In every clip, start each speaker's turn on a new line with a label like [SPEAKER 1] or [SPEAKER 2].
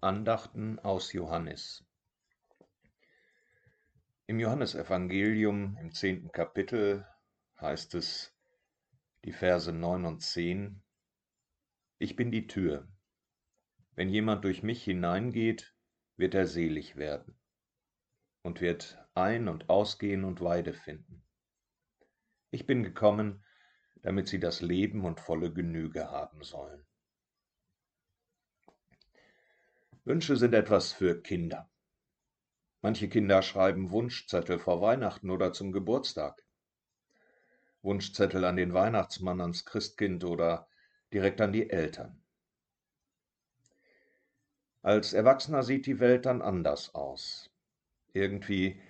[SPEAKER 1] Andachten aus Johannes. Im Johannesevangelium im zehnten Kapitel heißt es, die Verse 9 und 10, Ich bin die Tür. Wenn jemand durch mich hineingeht, wird er selig werden und wird ein- und ausgehen und Weide finden. Ich bin gekommen, damit sie das Leben und volle Genüge haben sollen. Wünsche sind etwas für Kinder. Manche Kinder schreiben Wunschzettel vor Weihnachten oder zum Geburtstag. Wunschzettel an den Weihnachtsmann, ans Christkind oder direkt an die Eltern. Als Erwachsener sieht die Welt dann anders aus. Irgendwie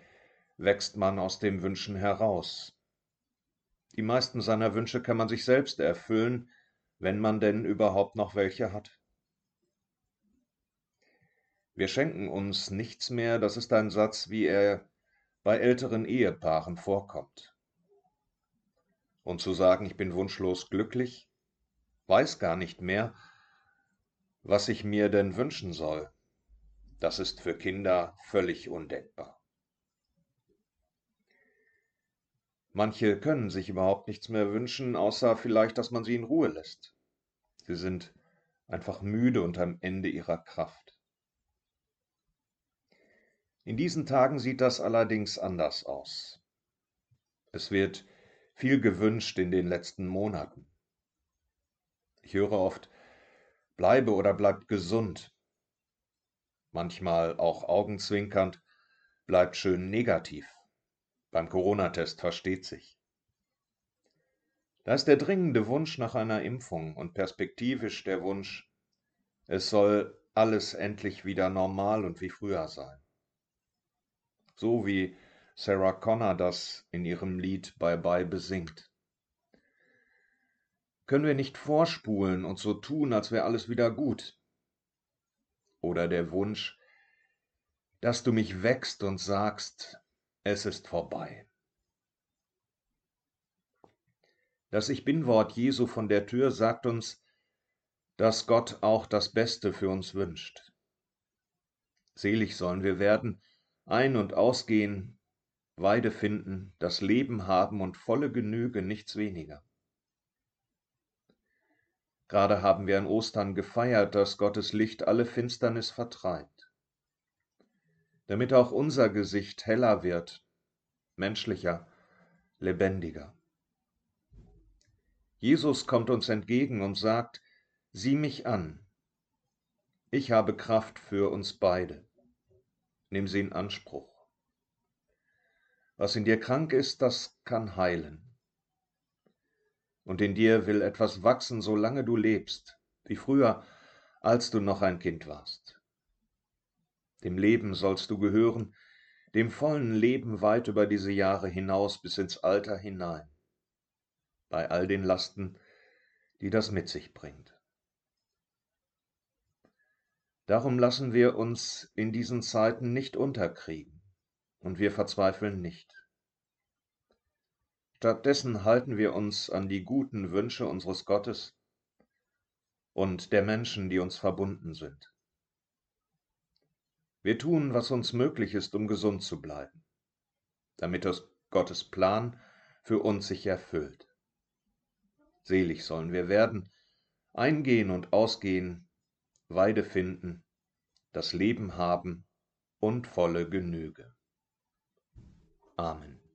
[SPEAKER 1] wächst man aus dem Wünschen heraus. Die meisten seiner Wünsche kann man sich selbst erfüllen, wenn man denn überhaupt noch welche hat. Wir schenken uns nichts mehr, das ist ein Satz, wie er bei älteren Ehepaaren vorkommt. Und zu sagen, ich bin wunschlos glücklich, weiß gar nicht mehr, was ich mir denn wünschen soll, das ist für Kinder völlig undenkbar. Manche können sich überhaupt nichts mehr wünschen, außer vielleicht, dass man sie in Ruhe lässt. Sie sind einfach müde und am Ende ihrer Kraft. In diesen Tagen sieht das allerdings anders aus. Es wird viel gewünscht in den letzten Monaten. Ich höre oft, bleibe oder bleib gesund. Manchmal auch augenzwinkernd, bleibt schön negativ. Beim Corona-Test versteht sich. Da ist der dringende Wunsch nach einer Impfung und perspektivisch der Wunsch, es soll alles endlich wieder normal und wie früher sein so wie Sarah Connor das in ihrem Lied Bye Bye besingt. Können wir nicht vorspulen und so tun, als wäre alles wieder gut? Oder der Wunsch, dass du mich wächst und sagst, es ist vorbei. Das Ich bin-Wort Jesu von der Tür sagt uns, dass Gott auch das Beste für uns wünscht. Selig sollen wir werden, ein- und ausgehen, Weide finden, das Leben haben und volle Genüge, nichts weniger. Gerade haben wir an Ostern gefeiert, dass Gottes Licht alle Finsternis vertreibt, damit auch unser Gesicht heller wird, menschlicher, lebendiger. Jesus kommt uns entgegen und sagt, sieh mich an, ich habe Kraft für uns beide. Nimm sie in Anspruch. Was in dir krank ist, das kann heilen. Und in dir will etwas wachsen, solange du lebst, wie früher, als du noch ein Kind warst. Dem Leben sollst du gehören, dem vollen Leben weit über diese Jahre hinaus bis ins Alter hinein, bei all den Lasten, die das mit sich bringt. Darum lassen wir uns in diesen Zeiten nicht unterkriegen und wir verzweifeln nicht. Stattdessen halten wir uns an die guten Wünsche unseres Gottes und der Menschen, die uns verbunden sind. Wir tun, was uns möglich ist, um gesund zu bleiben, damit das Gottes Plan für uns sich erfüllt. Selig sollen wir werden, eingehen und ausgehen Weide finden, das Leben haben und volle Genüge. Amen.